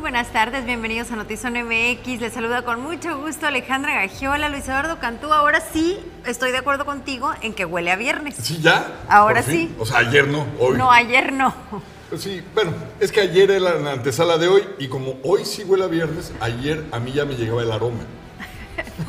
buenas tardes, bienvenidos a Notizón MX. Les saluda con mucho gusto Alejandra Gagiola, Luis Eduardo Cantú. Ahora sí, estoy de acuerdo contigo en que huele a viernes. Sí, ya. Ahora fin. sí. O sea, ayer no, hoy. No, ayer no. Sí, bueno, es que ayer era la antesala de hoy y como hoy sí huele a viernes, ayer a mí ya me llegaba el aroma.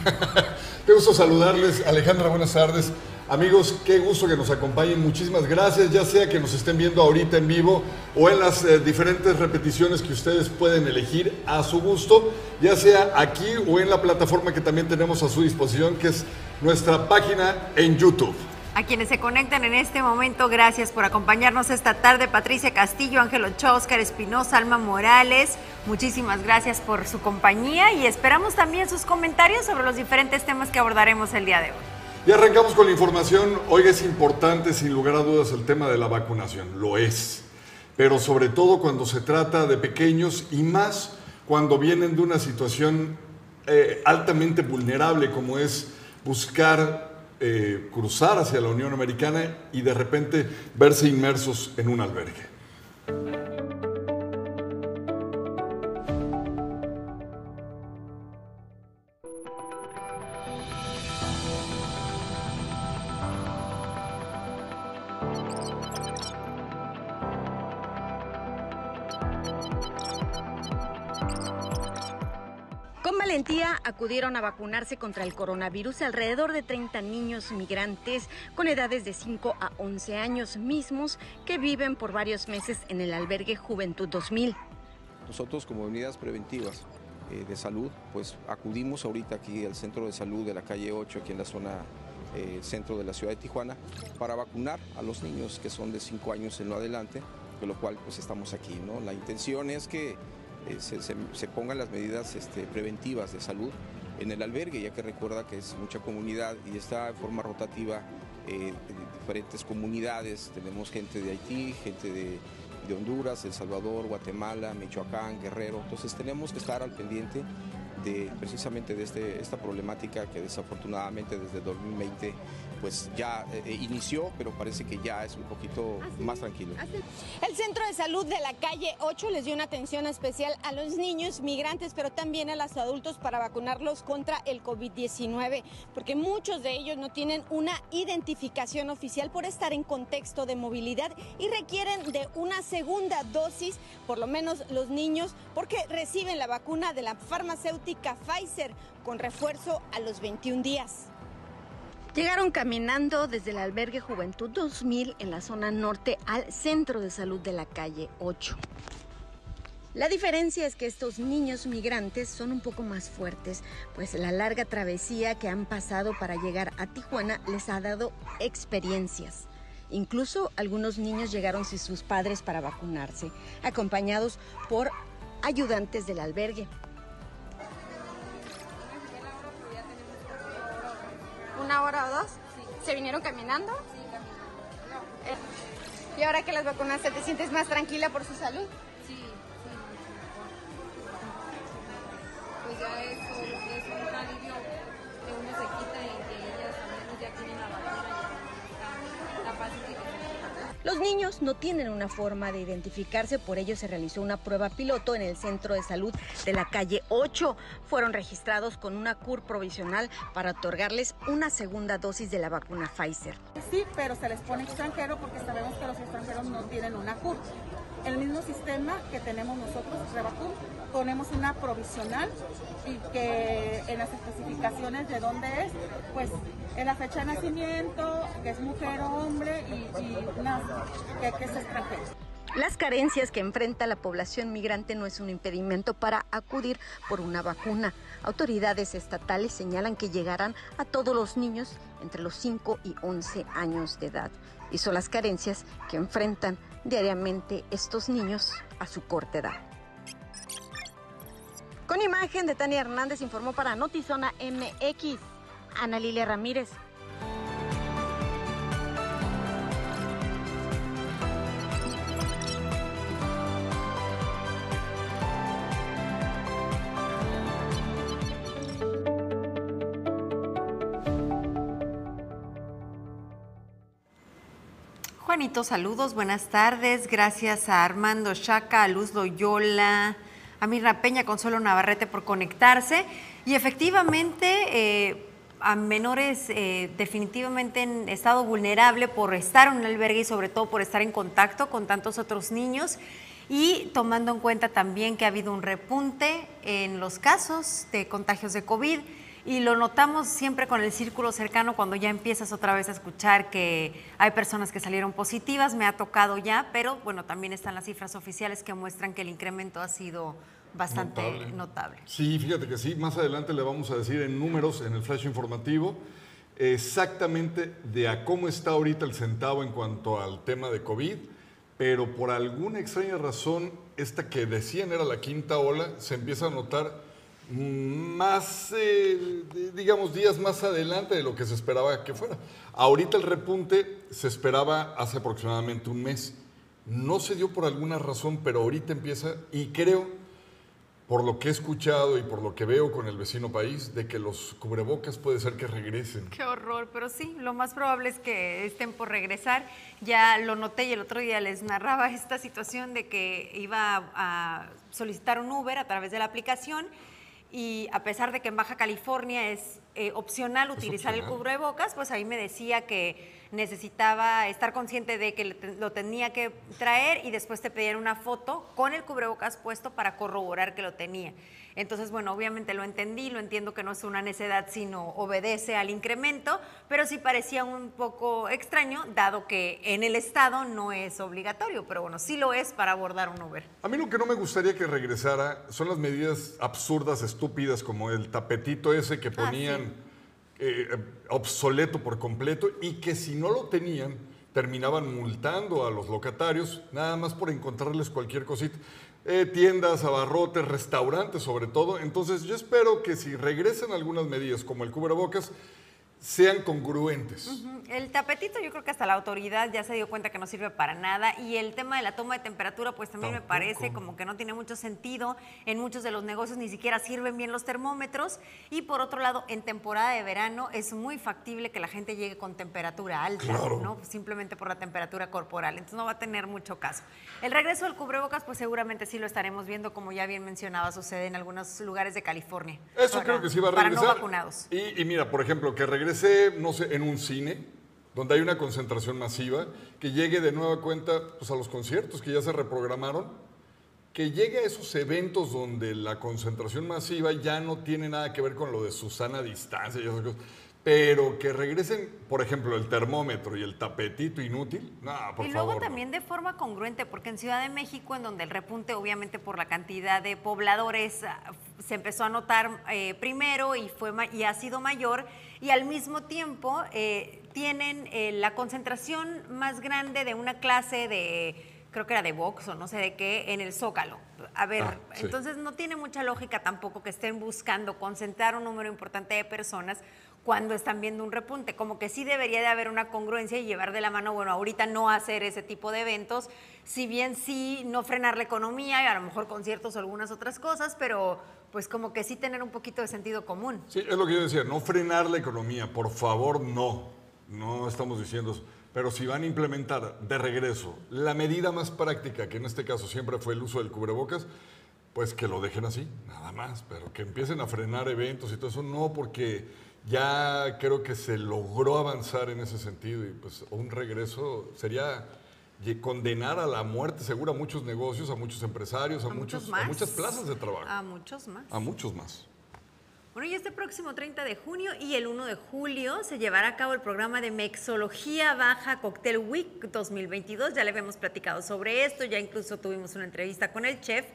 qué gusto saludarles. Alejandra, buenas tardes. Amigos, qué gusto que nos acompañen. Muchísimas gracias, ya sea que nos estén viendo ahorita en vivo o en las eh, diferentes repeticiones que ustedes pueden elegir a su gusto, ya sea aquí o en la plataforma que también tenemos a su disposición, que es nuestra página en YouTube. A quienes se conectan en este momento, gracias por acompañarnos esta tarde. Patricia Castillo, Ángel Ochoa, Oscar Espinosa, Alma Morales, muchísimas gracias por su compañía y esperamos también sus comentarios sobre los diferentes temas que abordaremos el día de hoy. Y arrancamos con la información. Hoy es importante, sin lugar a dudas, el tema de la vacunación. Lo es. Pero sobre todo cuando se trata de pequeños y más cuando vienen de una situación eh, altamente vulnerable como es buscar eh, cruzar hacia la Unión Americana y de repente verse inmersos en un albergue. Acudieron a vacunarse contra el coronavirus alrededor de 30 niños migrantes con edades de 5 a 11 años mismos que viven por varios meses en el albergue Juventud 2000. Nosotros como unidades preventivas eh, de salud, pues acudimos ahorita aquí al centro de salud de la calle 8, aquí en la zona eh, centro de la ciudad de Tijuana, para vacunar a los niños que son de 5 años en lo adelante, con lo cual pues estamos aquí. ¿no? La intención es que eh, se, pongan las medidas este, preventivas de salud en el albergue, ya que recuerda que es mucha comunidad y está de forma rotativa eh, en diferentes comunidades. Tenemos gente de Haití, gente de, de Honduras, El Salvador, Guatemala, Michoacán, Guerrero. Entonces tenemos que estar al pendiente de precisamente de este, esta problemática que desafortunadamente desde 2020 pues ya eh, inició, pero parece que ya es un poquito más tranquilo. El Centro de Salud de la calle 8 les dio una atención especial a los niños migrantes, pero también a los adultos para vacunarlos contra el COVID-19, porque muchos de ellos no tienen una identificación oficial por estar en contexto de movilidad y requieren de una segunda dosis, por lo menos los niños, porque reciben la vacuna de la farmacéutica Pfizer con refuerzo a los 21 días. Llegaron caminando desde el albergue Juventud 2000 en la zona norte al centro de salud de la calle 8. La diferencia es que estos niños migrantes son un poco más fuertes, pues la larga travesía que han pasado para llegar a Tijuana les ha dado experiencias. Incluso algunos niños llegaron sin sus padres para vacunarse, acompañados por ayudantes del albergue. ¿Una hora o dos? ¿Se vinieron caminando? Eh, ¿Y ahora que las vacunaste, te sientes más tranquila por su salud? Niños no tienen una forma de identificarse, por ello se realizó una prueba piloto en el centro de salud de la calle 8. Fueron registrados con una CUR provisional para otorgarles una segunda dosis de la vacuna Pfizer. Sí, pero se les pone extranjero porque sabemos que los extranjeros no tienen una CUR. El mismo sistema que tenemos nosotros, Revacur, ponemos una provisional y que en las especificaciones de dónde es, pues en la fecha de nacimiento, que es mujer o hombre y, y una- que, que es. Las carencias que enfrenta la población migrante no es un impedimento para acudir por una vacuna. Autoridades estatales señalan que llegarán a todos los niños entre los 5 y 11 años de edad. Y son las carencias que enfrentan diariamente estos niños a su corta edad. Con imagen de Tania Hernández informó para Notizona MX, Ana Lilia Ramírez. Juanito, saludos, buenas tardes. Gracias a Armando Chaca, a Luz Loyola, a Mirna Peña, Consuelo Navarrete por conectarse. Y efectivamente, eh, a menores eh, definitivamente en estado vulnerable por estar en un albergue y sobre todo por estar en contacto con tantos otros niños. Y tomando en cuenta también que ha habido un repunte en los casos de contagios de COVID y lo notamos siempre con el círculo cercano cuando ya empiezas otra vez a escuchar que hay personas que salieron positivas, me ha tocado ya, pero bueno, también están las cifras oficiales que muestran que el incremento ha sido bastante notable. notable. Sí, fíjate que sí, más adelante le vamos a decir en números, en el flash informativo, exactamente de a cómo está ahorita el centavo en cuanto al tema de COVID, pero por alguna extraña razón, esta que decían era la quinta ola, se empieza a notar más, eh, digamos, días más adelante de lo que se esperaba que fuera. Ahorita el repunte se esperaba hace aproximadamente un mes. No se dio por alguna razón, pero ahorita empieza y creo, por lo que he escuchado y por lo que veo con el vecino país, de que los cubrebocas puede ser que regresen. Qué horror, pero sí, lo más probable es que estén por regresar. Ya lo noté y el otro día les narraba esta situación de que iba a solicitar un Uber a través de la aplicación y a pesar de que en Baja California es eh, opcional utilizar el cubrebocas, pues ahí me decía que necesitaba estar consciente de que lo tenía que traer y después te pedían una foto con el cubrebocas puesto para corroborar que lo tenía. Entonces, bueno, obviamente lo entendí, lo entiendo que no es una necedad, sino obedece al incremento, pero sí parecía un poco extraño, dado que en el Estado no es obligatorio, pero bueno, sí lo es para abordar un Uber. A mí lo que no me gustaría que regresara son las medidas absurdas, estúpidas, como el tapetito ese que ah, ponían eh, obsoleto por completo y que si no lo tenían, terminaban multando a los locatarios, nada más por encontrarles cualquier cosita. Eh, tiendas, abarrotes, restaurantes sobre todo. Entonces yo espero que si regresan algunas medidas como el cubrebocas, sean congruentes. El tapetito yo creo que hasta la autoridad ya se dio cuenta que no sirve para nada y el tema de la toma de temperatura pues también me parece como que no tiene mucho sentido. En muchos de los negocios ni siquiera sirven bien los termómetros y por otro lado en temporada de verano es muy factible que la gente llegue con temperatura alta, ¿no? Simplemente por la temperatura corporal, entonces no va a tener mucho caso. El regreso del cubrebocas pues seguramente sí lo estaremos viendo como ya bien mencionaba sucede en algunos lugares de California. Eso creo que sí va a regresar. Para no vacunados. Y, y mira, por ejemplo, que regrese no sé, en un cine, donde hay una concentración masiva, que llegue de nueva cuenta pues, a los conciertos que ya se reprogramaron, que llegue a esos eventos donde la concentración masiva ya no tiene nada que ver con lo de Susana distancia y esas cosas pero que regresen, por ejemplo, el termómetro y el tapetito inútil, no, por Y luego también de forma congruente, porque en Ciudad de México, en donde el repunte, obviamente por la cantidad de pobladores, ah, se empezó a notar eh, primero y, fue, y ha sido mayor, y al mismo tiempo eh, tienen eh, la concentración más grande de una clase de creo que era de box o no sé de qué, en el Zócalo. A ver, ah, entonces no tiene mucha lógica tampoco que estén buscando concentrar un número importante de personas cuando están viendo un repunte. Como que sí debería de haber una congruencia y llevar de la mano, bueno, ahorita no hacer ese tipo de eventos, si bien sí no frenar la economía y a lo mejor conciertos o algunas otras cosas, pero pues como que sí tener un poquito de sentido común. Sí, es lo que yo decía, no frenar la economía, por favor, no, no estamos diciendo. Pero si van a implementar de regreso la medida más práctica, que en este caso siempre fue el uso del cubrebocas, pues que lo dejen así, nada más, pero que empiecen a frenar eventos y todo eso, no porque ya creo que se logró avanzar en ese sentido y pues un regreso sería condenar a la muerte segura a muchos negocios, a muchos empresarios, a, muchos, a muchas plazas de trabajo. A muchos más. A muchos más. Bueno, y este próximo 30 de junio y el 1 de julio se llevará a cabo el programa de Mexología Baja Cocktail Week 2022. Ya le habíamos platicado sobre esto, ya incluso tuvimos una entrevista con el chef.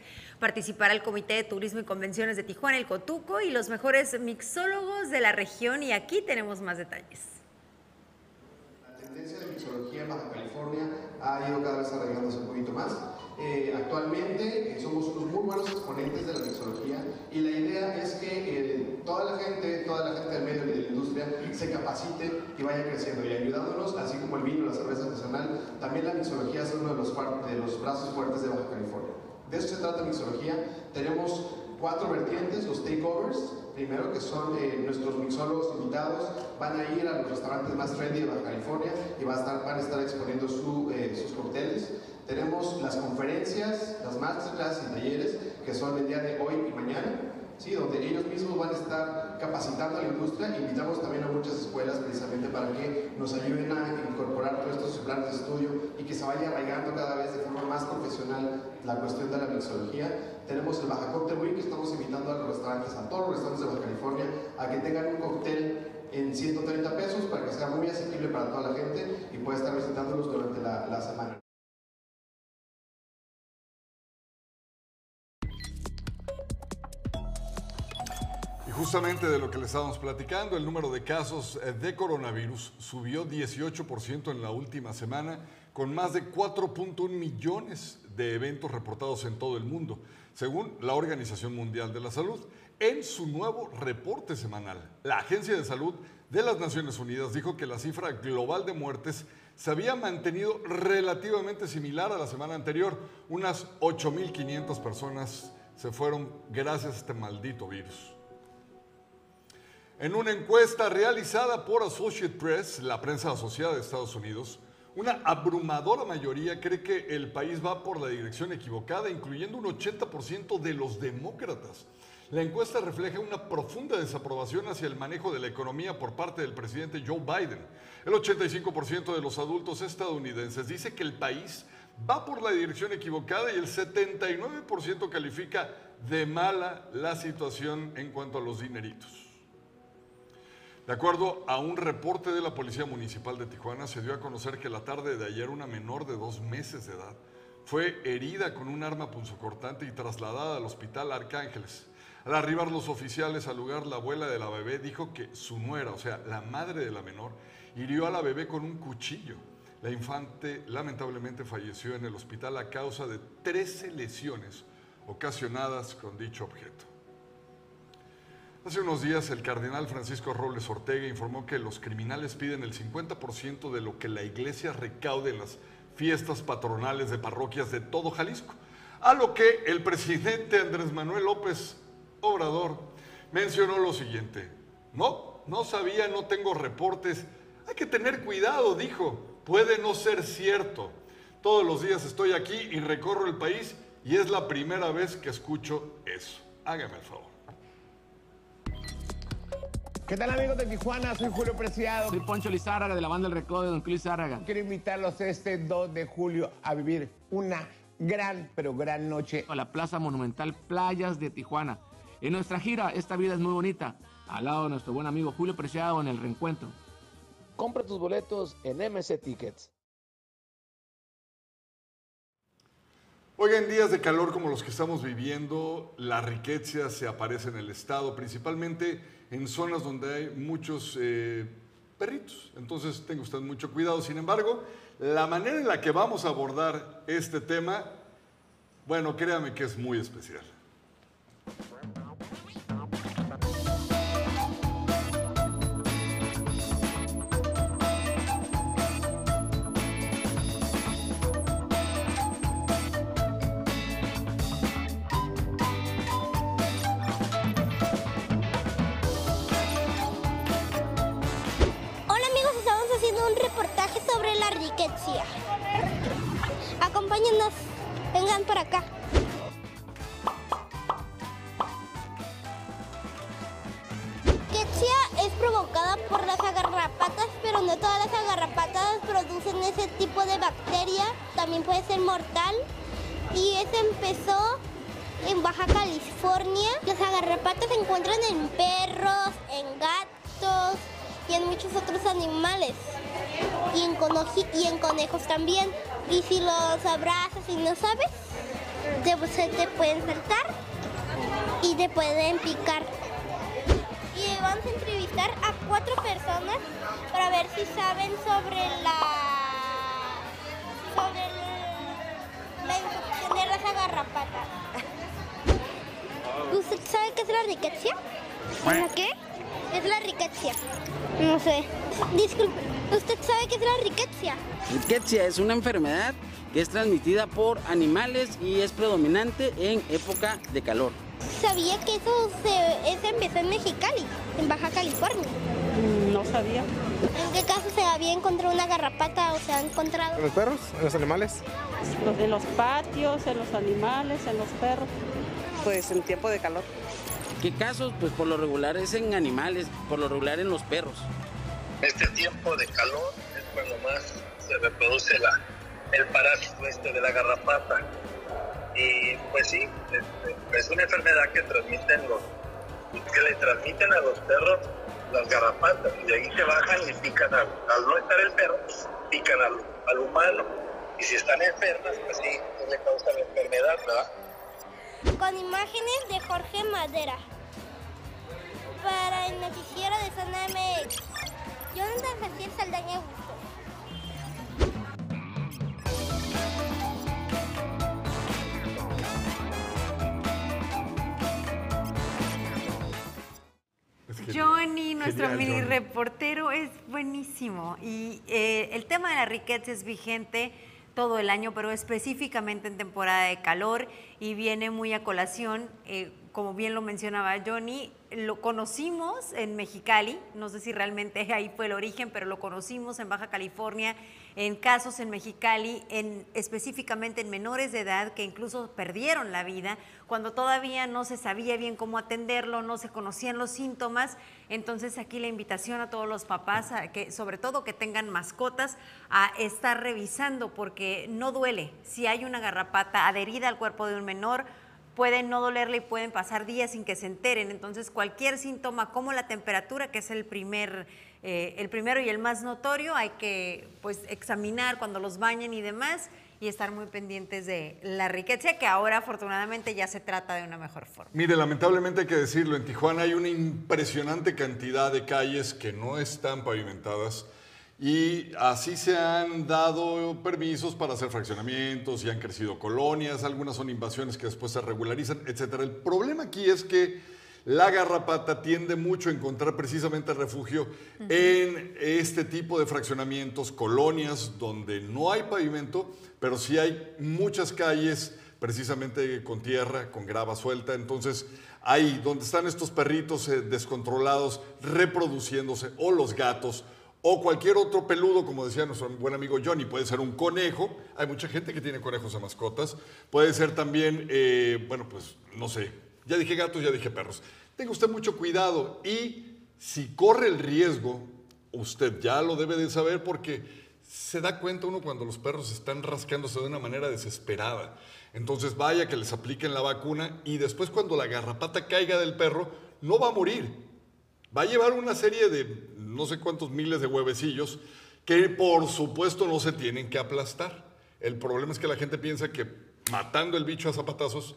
Participará el Comité de Turismo y Convenciones de Tijuana, el Cotuco, y los mejores mixólogos de la región. Y aquí tenemos más detalles. La tendencia de mixología en Baja California ha ido cada vez arreglándose un poquito más eh, actualmente eh, somos unos muy buenos exponentes de la mixología y la idea es que eh, toda la gente, toda la gente del medio y de la industria se capacite y vaya creciendo y ayudándonos, así como el vino, la cerveza artesanal, también la mixología es uno de los, brazos fuertes de Baja California. De eso se trata mixología. Tenemos cuatro vertientes, los takeovers, primero que son nuestros mixólogos invitados, van a ir a los restaurantes más trendy de Baja California y van a estar, van a estar exponiendo su, sus cócteles. Tenemos las conferencias, las masterclass y talleres que son el día de hoy y mañana, ¿sí? donde ellos mismos van a estar capacitando a la industria. Invitamos también a muchas escuelas precisamente para que nos ayuden a incorporar todos estos planes de estudio y que se vaya arraigando cada vez de forma más profesional la cuestión de la mixología. Tenemos el Baja Cocktail Week, estamos invitando a los restaurantes, a todos los restaurantes de Baja California, a que tengan un cóctel en 130 pesos para que sea muy asequible para toda la gente y pueda estar visitándolos durante la semana. Justamente de lo que le estábamos platicando, el número de casos eh, de coronavirus subió 18% en la última semana, con más de 4.1 millones de eventos reportados en todo el mundo, según la Organización Mundial de la Salud. En su nuevo reporte semanal, la Agencia de Salud de las Naciones Unidas dijo que la cifra global de muertes se había mantenido relativamente similar a la semana anterior. Unas 8.500 personas se fueron gracias a este maldito virus. En una encuesta realizada por Associated Press, la prensa asociada de Estados Unidos, una abrumadora mayoría cree que el país va por la dirección equivocada, incluyendo un 80% de los demócratas. La encuesta refleja una profunda desaprobación hacia el manejo de la economía por parte del presidente Joe Biden. El 85% de los adultos estadounidenses dice que el país va por la dirección equivocada y el 79% califica de mala la situación en cuanto a los dineritos. De acuerdo a un reporte de la Policía Municipal de Tijuana, se dio a conocer que la tarde de ayer una menor de dos meses de edad fue herida con un arma punzocortante y trasladada al hospital Arcángeles. Al arribar los oficiales al lugar, la abuela de la bebé dijo que su nuera, o sea, la madre de la menor, hirió a la bebé con un cuchillo. La infante lamentablemente falleció en el hospital a causa de 13 lesiones ocasionadas con dicho objeto. Hace unos días el cardenal Francisco Robles Ortega informó que los criminales piden el 50% de lo que la iglesia recaude en las fiestas patronales de parroquias de todo Jalisco. A lo que el presidente Andrés Manuel López Obrador mencionó lo siguiente. No, no sabía, no tengo reportes. Hay que tener cuidado, dijo. Puede no ser cierto. Todos los días estoy aquí y recorro el país y es la primera vez que escucho eso. Hágame el favor. ¿Qué tal amigos de Tijuana? Soy Julio Preciado. Soy Poncho Lizárraga de la banda El Recodo de Don Luis Lizárraga. Quiero invitarlos este 2 de julio a vivir una gran, pero gran noche. A la Plaza Monumental Playas de Tijuana. En nuestra gira, Esta Vida es Muy Bonita, al lado de nuestro buen amigo Julio Preciado en el reencuentro. Compra tus boletos en MC Tickets. Hoy en días de calor como los que estamos viviendo, la riqueza se aparece en el estado, principalmente en zonas donde hay muchos eh, perritos. Entonces tenga usted mucho cuidado. Sin embargo, la manera en la que vamos a abordar este tema, bueno, créame que es muy especial. Vengan por acá. Es la riqueza? ¿La qué? Es la riqueza. No sé. Disculpe, ¿usted sabe qué es la riqueza? Rickettsia es una enfermedad que es transmitida por animales y es predominante en época de calor. Sabía que eso, se, eso empezó en Mexicali, en Baja California. No sabía. ¿En qué caso se había encontrado una garrapata o se ha encontrado? ¿En los perros? ¿En los animales? Los de los patios, en los animales, en los perros. pues en tiempo de calor. ¿Qué casos? Pues por lo regular es en animales, por lo regular en los perros. Este tiempo de calor es cuando más se reproduce el parásito este de la garrapata. Y pues sí, es, es una enfermedad que transmiten los, que le transmiten a los perros las garrapatas y de ahí se bajan y pican al, al no estar el perro, pican al, al humano y si están enfermas, pues sí, pues le causa la enfermedad, ¿verdad? Con imágenes de Jorge Madera. Para el noticiero de Zona MX. Jonathan Saldaña. Johnny, nuestro Genial, mini Johnny. reportero, es buenísimo. Y eh, el tema de la riqueza es vigente todo el año, pero específicamente en temporada de calor y viene muy a colación, eh, como bien lo mencionaba Johnny, lo conocimos en Mexicali, no sé si realmente ahí fue el origen, pero lo conocimos en Baja California, en casos en Mexicali, en, específicamente en menores de edad que incluso perdieron la vida cuando todavía no se sabía bien cómo atenderlo, no se conocían los síntomas. Entonces aquí la invitación a todos los papás, que, sobre todo que tengan mascotas, a estar revisando porque no duele. Si hay una garrapata adherida al cuerpo de un menor, pueden no dolerle y pueden pasar días sin que se enteren. Entonces, cualquier síntoma como la temperatura, que es el primer, eh, el primero y el más notorio, hay que pues examinar cuando los bañen y demás y estar muy pendientes de la riqueza, que ahora afortunadamente ya se trata de una mejor forma. Mire, lamentablemente hay que decirlo, en Tijuana hay una impresionante cantidad de calles que no están pavimentadas y así se han dado permisos para hacer fraccionamientos y han crecido colonias, algunas son invasiones que después se regularizan, etc. El problema aquí es que la garrapata tiende mucho a encontrar precisamente refugio en este tipo de fraccionamientos, colonias donde no hay pavimento, pero sí hay muchas calles precisamente con tierra, con grava suelta. Entonces, ahí donde están estos perritos eh, descontrolados, reproduciéndose, o los gatos, o cualquier otro peludo, como decía nuestro buen amigo Johnny, puede ser un conejo. Hay mucha gente que tiene conejos de mascotas. Puede ser también, eh, bueno, pues no sé. Ya dije gatos, ya dije perros. Tenga usted mucho cuidado y si corre el riesgo, usted ya lo debe de saber porque se da cuenta uno cuando los perros están rascándose de una manera desesperada. Entonces vaya que les apliquen la vacuna y después cuando la garrapata caiga del perro, no va a morir. Va a llevar una serie de no sé cuántos miles de huevecillos que por supuesto no se tienen que aplastar. El problema es que la gente piensa que matando el bicho a zapatazos,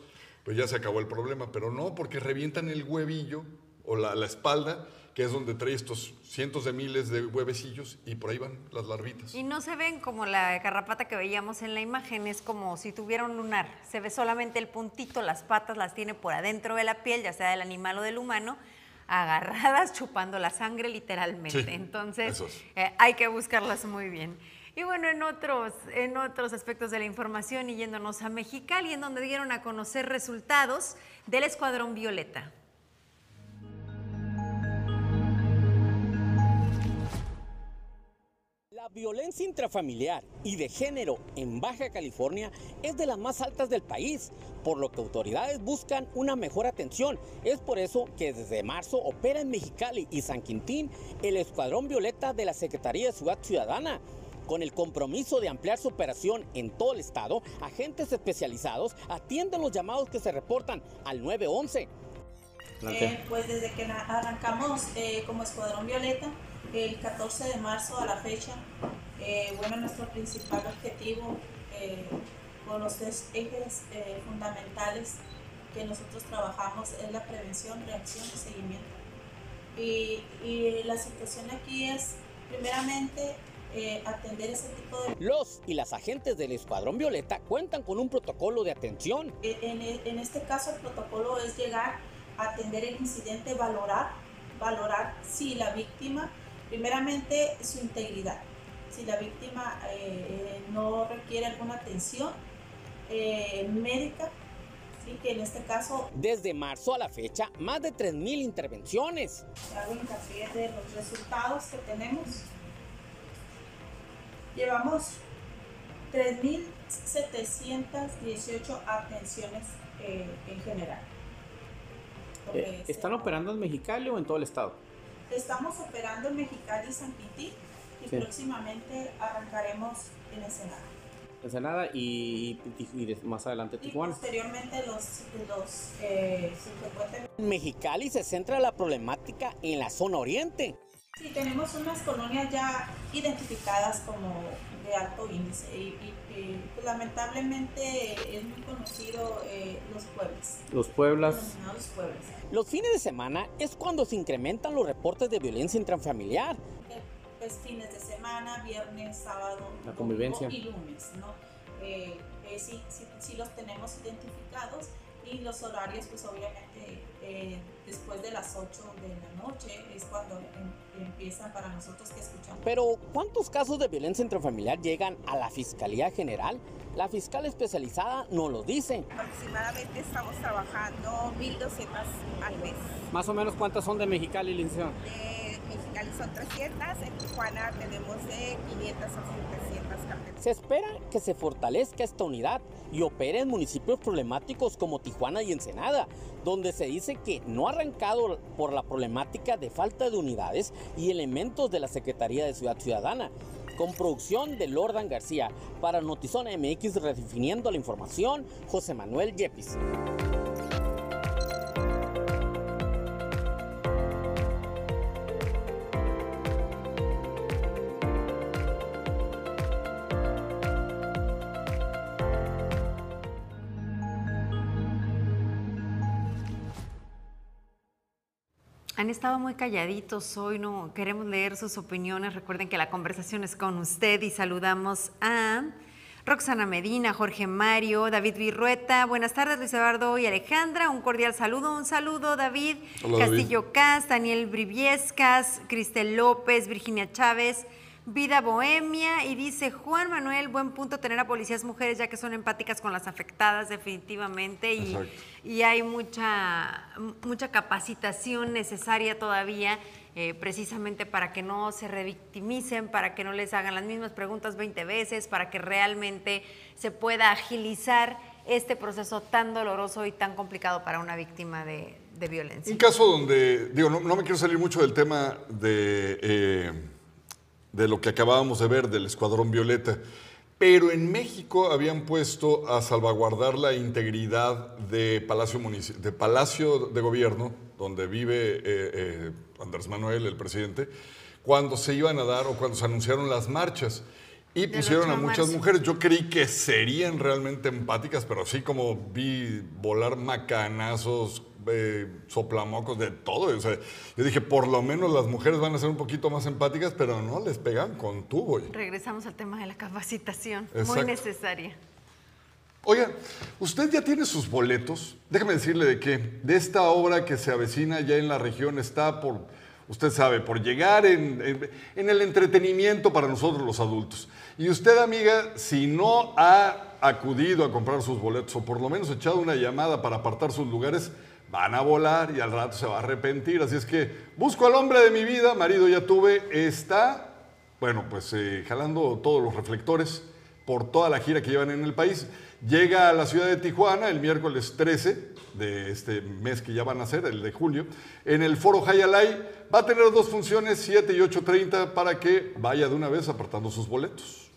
pues ya se acabó el problema, pero no, porque revientan el huevillo o la, la espalda, que es donde trae estos cientos de miles de huevecillos y por ahí van las larvitas. Y no se ven como la garrapata que veíamos en la imagen, es como si tuviera un lunar. Se ve solamente el puntito, las patas las tiene por adentro de la piel, ya sea del animal o del humano, agarradas chupando la sangre literalmente. Sí, Entonces es. eh, hay que buscarlas muy bien. Y bueno, en otros, en otros aspectos de la información y yéndonos a Mexicali, en donde dieron a conocer resultados del Escuadrón Violeta. La violencia intrafamiliar y de género en Baja California es de las más altas del país, por lo que autoridades buscan una mejor atención. Es por eso que desde marzo opera en Mexicali y San Quintín el Escuadrón Violeta de la Secretaría de Seguridad Ciudadana. Con el compromiso de ampliar su operación en todo el estado, agentes especializados atienden los llamados que se reportan al 911. Eh, pues desde que arrancamos eh, como Escuadrón Violeta, el 14 de marzo a la fecha, eh, bueno, nuestro principal objetivo eh, con los tres ejes eh, fundamentales que nosotros trabajamos es la prevención, reacción y seguimiento. Y, y la situación aquí es, primeramente, eh, atender ese tipo de Los y las agentes del Escuadrón Violeta cuentan con un protocolo de atención. En, en este caso el protocolo es llegar a atender el incidente, valorar, valorar si la víctima, primeramente su integridad, si la víctima eh, eh, no requiere alguna atención eh, médica, ¿sí? que en este caso Desde marzo a la fecha, más de 3.000 intervenciones. hago hincapié de los resultados que tenemos. Llevamos 3.718 atenciones eh, en general. Eh, se- ¿Están operando en Mexicali o en todo el estado? estamos operando en Mexicali y San Quintín y Sí. próximamente arrancaremos en Ensenada. Ensenada y, y- y más adelante Y Tijuana. posteriormente los, los eh, subsecuentes. En Mexicali se centra la problemática en la zona oriente. Sí, tenemos unas colonias ya identificadas como de alto índice y, y- y, pues, lamentablemente es muy conocido eh, los pueblos. Los Pueblas. Denominados pueblos. Los fines de semana es cuando se incrementan los reportes de violencia intrafamiliar. Eh, Pues fines de semana, viernes, sábado, La convivencia. y lunes, ¿no? Eh, eh, sí, sí, sí los tenemos identificados y los horarios, pues obviamente eh, después de las 8 de la noche es cuando em- empiezan para nosotros que escuchamos. Pero, ¿cuántos casos de violencia intrafamiliar llegan a la Fiscalía General? La fiscal especializada nos lo dice. Aproximadamente estamos trabajando 1.200 al mes. Más o menos cuántas son de Mexicali, licenciado. De Mexicali son 300, en Tijuana tenemos de 500 a 700 carpetas. Se espera que se fortalezca esta unidad y opere en municipios problemáticos como Tijuana y Ensenada, donde se dice que no ha arrancado por la problemática de falta de unidades y elementos de la Secretaría de Ciudad Ciudadana. Con producción de Lordan García, para Notizón MX redefiniendo la información, José Manuel Yepis. Han estado muy calladitos hoy, no queremos leer sus opiniones. Recuerden que la conversación es con usted y saludamos a Roxana Medina, Jorge Mario, David Virrueta. Buenas tardes, Luis Eduardo y Alejandra. Un cordial saludo, un saludo, David. Hola, David. Castillo Cas, Daniel Briviescas, Cristel López, Virginia Chávez. Vida Bohemia y dice Juan Manuel, buen punto tener a policías mujeres ya que son empáticas con las afectadas definitivamente y, y hay mucha, mucha capacitación necesaria todavía eh, precisamente para que no se revictimicen, para que no les hagan las mismas preguntas 20 veces, para que realmente se pueda agilizar este proceso tan doloroso y tan complicado para una víctima de, de violencia. Un caso donde, digo, no, no me quiero salir mucho del tema de, eh, de lo que acabábamos de ver del Escuadrón Violeta, pero en México habían puesto a salvaguardar la integridad de Palacio, de Gobierno, donde vive eh, eh, Andrés Manuel, el presidente, cuando se iban a dar o cuando se anunciaron las marchas. Y pusieron 8 a muchas mujeres. Yo creí que serían realmente empáticas, pero así como vi volar macanazos, eh, soplamocos, de todo. O sea, yo dije, por lo menos las mujeres van a ser un poquito más empáticas, pero no, les pegan con tubo. Regresamos al tema de la capacitación, muy necesaria. Oiga, usted ya tiene sus boletos. Déjeme decirle de que de esta obra que se avecina ya en la región está por, usted sabe, por llegar en, en- el entretenimiento para nosotros los adultos. Y usted, amiga, si no ha acudido a comprar sus boletos o por lo menos echado una llamada para apartar sus lugares, van a volar y al rato se va a arrepentir. Así es que busco al hombre de mi vida, marido ya tuve, está, bueno, pues eh, jalando todos los reflectores por toda la gira que llevan en el país. Llega a la ciudad de Tijuana el miércoles 13 de este mes que ya van a ser, el de julio, en el Foro Hayalay. Va a tener dos funciones, 7 y 8.30, para que vaya de una vez apartando sus boletos.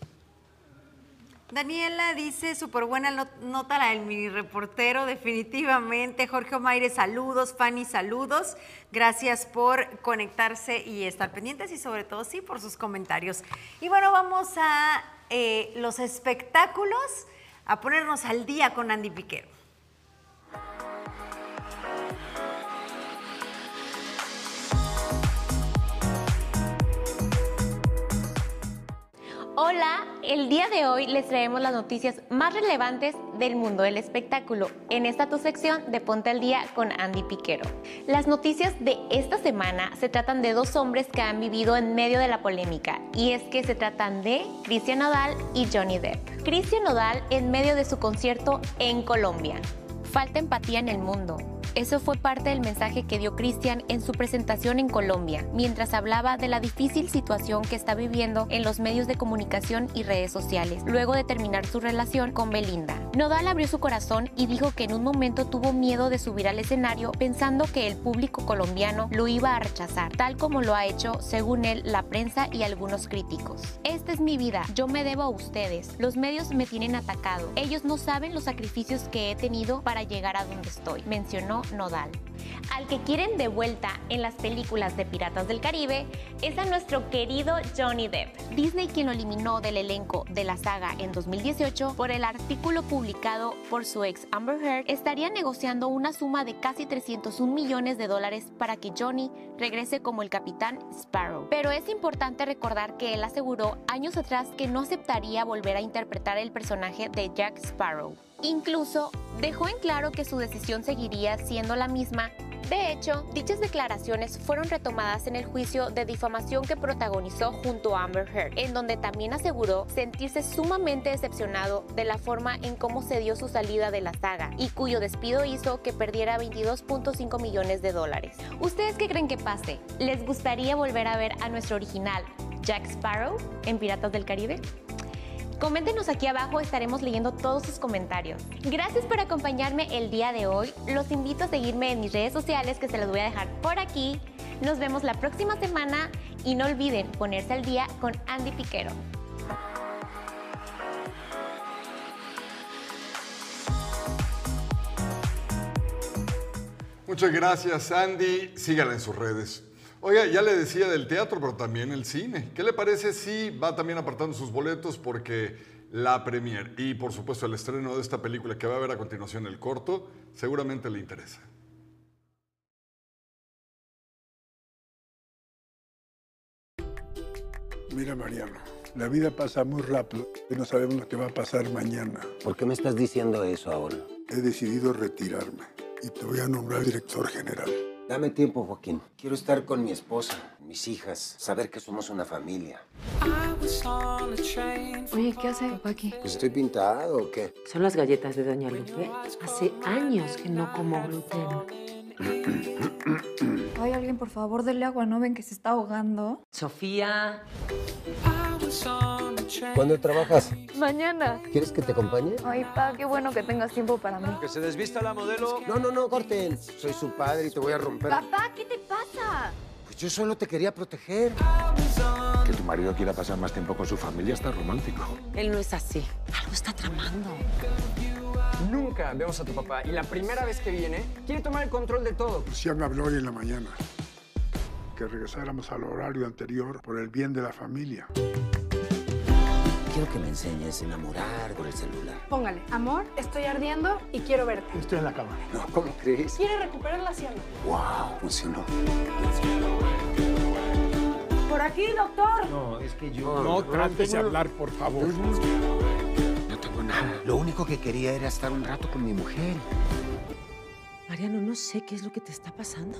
Daniela dice, súper buena no- nota la del mini reportero, definitivamente. Jorge Omaire, saludos. Fanny, saludos. Gracias por conectarse y estar pendientes y sobre todo, sí, por sus comentarios. Y bueno, vamos a eh, los espectáculos, a ponernos al día con Andy Piquero. Hola, el día de hoy les traemos las noticias más relevantes del mundo del espectáculo en esta tu sección de Ponte al Día con Andy Piquero. Las noticias de esta semana se tratan de dos hombres que han vivido en medio de la polémica y es que se tratan de Cristian Nodal y Johnny Depp. Cristian Nodal en medio de su concierto en Colombia. Falta empatía en el mundo. Eso fue parte del mensaje que dio Cristian en su presentación en Colombia, mientras hablaba de la difícil situación que está viviendo en los medios de comunicación y redes sociales, luego de terminar su relación con Belinda. Nodal abrió su corazón y dijo que en un momento tuvo miedo de subir al escenario pensando que el público colombiano lo iba a rechazar, tal como lo ha hecho, según él, la prensa y algunos críticos. Esta es mi vida, yo me debo a ustedes, los medios me tienen atacado, ellos no saben los sacrificios que he tenido para llegar a donde estoy, mencionó Nodal. Al que quieren de vuelta en las películas de Piratas del Caribe es a nuestro querido Johnny Depp. Disney quien lo eliminó del elenco de la saga en 2018 por el artículo publicado por su ex Amber Heard, estaría negociando una suma de casi 301 millones de dólares para que Johnny regrese como el capitán Sparrow. Pero es importante recordar que él aseguró años atrás que no aceptaría volver a interpretar el personaje de Jack Sparrow. Incluso dejó en claro que su decisión seguiría siendo la misma. De hecho, dichas declaraciones fueron retomadas en el juicio de difamación que protagonizó junto a Amber Heard, en donde también aseguró sentirse sumamente decepcionado de la forma en cómo se dio su salida de la saga y cuyo despido hizo que perdiera 22.5 millones de dólares. ¿Ustedes qué creen que pase? ¿Les gustaría volver a ver a nuestro original Jack Sparrow en Piratas del Caribe? Coméntenos aquí abajo, estaremos leyendo todos sus comentarios. Gracias por acompañarme el día de hoy. Los invito a seguirme en mis redes sociales que se los voy a dejar por aquí. Nos vemos la próxima semana y no olviden ponerse al día con Andy Piquero. Muchas gracias, Andy. Sígala en sus redes. Oiga, ya le decía del teatro, pero también el cine. ¿Qué le parece si va también apartando sus boletos? Porque la premier y por supuesto el estreno de esta película que va a ver a continuación el corto, seguramente le interesa. Mira, Mariano, la vida pasa muy rápido y no sabemos lo que va a pasar mañana. ¿Por qué me estás diciendo eso ahora? He decidido retirarme y te voy a nombrar director general. Dame tiempo, Joaquín. Quiero estar con mi esposa, mis hijas, saber que somos una familia. Oye, ¿qué hace papá aquí? Pues estoy pintado o qué? Son las galletas de Doña Lupe. Hace años que no como gluten. Ay, alguien, por favor, dele agua, ¿no ven que se está ahogando? Sofía. ¿Cuándo trabajas? Mañana. ¿Quieres que te acompañe? Ay, pa, qué bueno que tengas tiempo para mí. Que se desvista la modelo. No, no, no, corten. Soy su padre y te voy a romper. Papá, ¿qué te pasa? Pues yo solo te quería proteger. Que tu marido quiera pasar más tiempo con su familia está romántico. Él no es así. Algo está tramando. Nunca vemos a tu papá y la primera vez que viene quiere tomar el control de todo. Pues ya me habló hoy en la mañana que regresáramos al horario anterior por el bien de la familia. Quiero que me enseñes a enamorar por el celular. Póngale, amor, estoy ardiendo y quiero verte. Estoy en la cama. No, ¿cómo crees? Quiere recuperar la hacienda. ¡Wow! Funcionó. Por aquí, doctor. No, es que yo... No, trates de hablar, por favor. No tengo nada. Lo único que quería era estar un rato con mi mujer. Mariano, no sé qué es lo que te está pasando.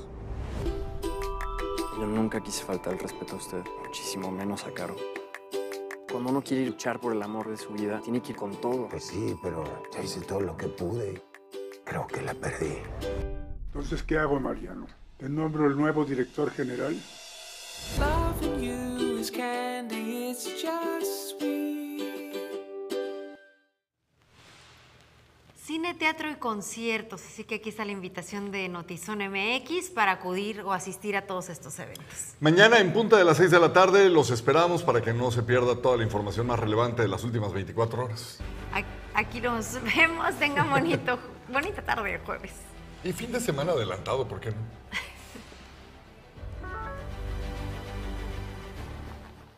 Yo nunca quise faltar el respeto a usted, muchísimo menos a Caro. Cuando uno quiere luchar por el amor de su vida, tiene que ir con todo. Pues sí, pero ya hice todo lo que pude. Creo que la perdí. Entonces, ¿qué hago, Mariano? ¿Te nombro el nuevo director general? Teatro y conciertos, así que aquí está la invitación de Notizón MX para acudir o asistir a todos estos eventos. Mañana en punta de las 6 de la tarde los esperamos para que no se pierda toda la información más relevante de las últimas 24 horas. Aquí nos vemos, tengan bonito, bonita tarde de jueves. Y fin de semana adelantado, ¿por qué no?